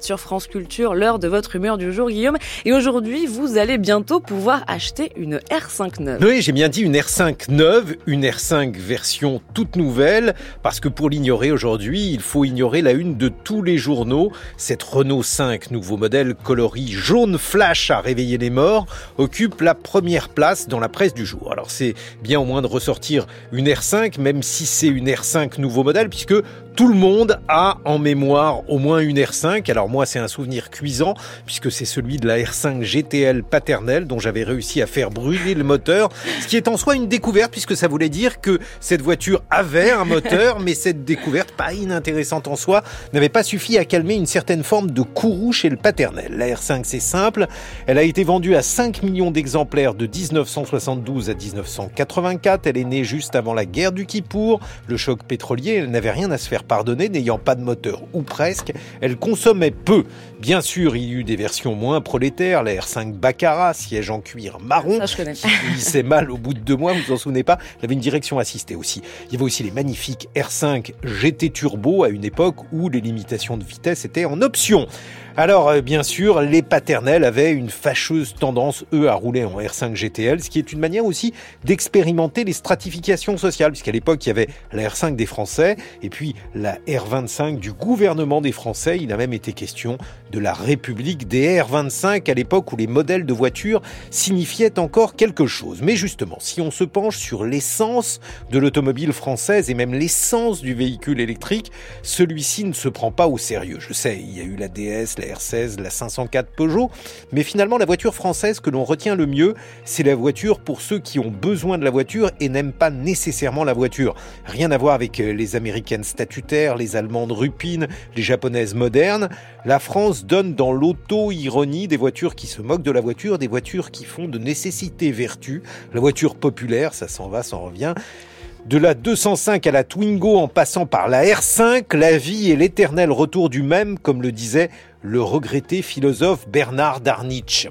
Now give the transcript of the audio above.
sur France Culture, l'heure de votre humeur du jour, Guillaume. Et aujourd'hui, vous allez bientôt pouvoir acheter une R5 neuve. Oui, j'ai bien dit une R5 neuve, une R5 version toute nouvelle, parce que pour l'ignorer aujourd'hui, il faut ignorer la une de tous les journaux. Cette Renault 5, nouveau modèle coloris jaune flash à réveiller les morts, occupe la première place dans la presse du jour. Alors c'est bien au moins de ressortir une R5, même si c'est une R5 nouveau modèle, puisque tout le monde a en mémoire au moins une R5. Alors moi, c'est un souvenir cuisant puisque c'est celui de la R5 GTL paternelle dont j'avais réussi à faire brûler le moteur, ce qui est en soi une découverte puisque ça voulait dire que cette voiture avait un moteur, mais cette découverte, pas inintéressante en soi, n'avait pas suffi à calmer une certaine forme de courroux chez le paternel. La R5, c'est simple. Elle a été vendue à 5 millions d'exemplaires de 1972 à 1984. Elle est née juste avant la guerre du Kippour, le choc pétrolier. Elle n'avait rien à se faire pardonner, n'ayant pas de moteur ou presque, elle consommait peu. Bien sûr, il y eut des versions moins prolétaires, la R5 Baccarat, siège en cuir marron, Ça, je connais. qui mal au bout de deux mois, vous vous en souvenez pas Elle avait une direction assistée aussi. Il y avait aussi les magnifiques R5 GT Turbo à une époque où les limitations de vitesse étaient en option. Alors, euh, bien sûr, les paternels avaient une fâcheuse tendance, eux, à rouler en R5 GTL, ce qui est une manière aussi d'expérimenter les stratifications sociales, puisqu'à l'époque, il y avait la R5 des Français et puis la R25 du gouvernement des Français. Il a même été question de la République des R25 à l'époque où les modèles de voitures signifiaient encore quelque chose. Mais justement, si on se penche sur l'essence de l'automobile française et même l'essence du véhicule électrique, celui-ci ne se prend pas au sérieux. Je sais, il y a eu la DS, la R16, la 504 Peugeot, mais finalement la voiture française que l'on retient le mieux, c'est la voiture pour ceux qui ont besoin de la voiture et n'aiment pas nécessairement la voiture. Rien à voir avec euh, les américaines les allemandes rupines, les japonaises modernes. La France donne dans l'auto-ironie des voitures qui se moquent de la voiture, des voitures qui font de nécessité vertu. La voiture populaire, ça s'en va, s'en revient. De la 205 à la Twingo en passant par la R5, la vie est l'éternel retour du même, comme le disait le regretté philosophe Bernard Darnitsch.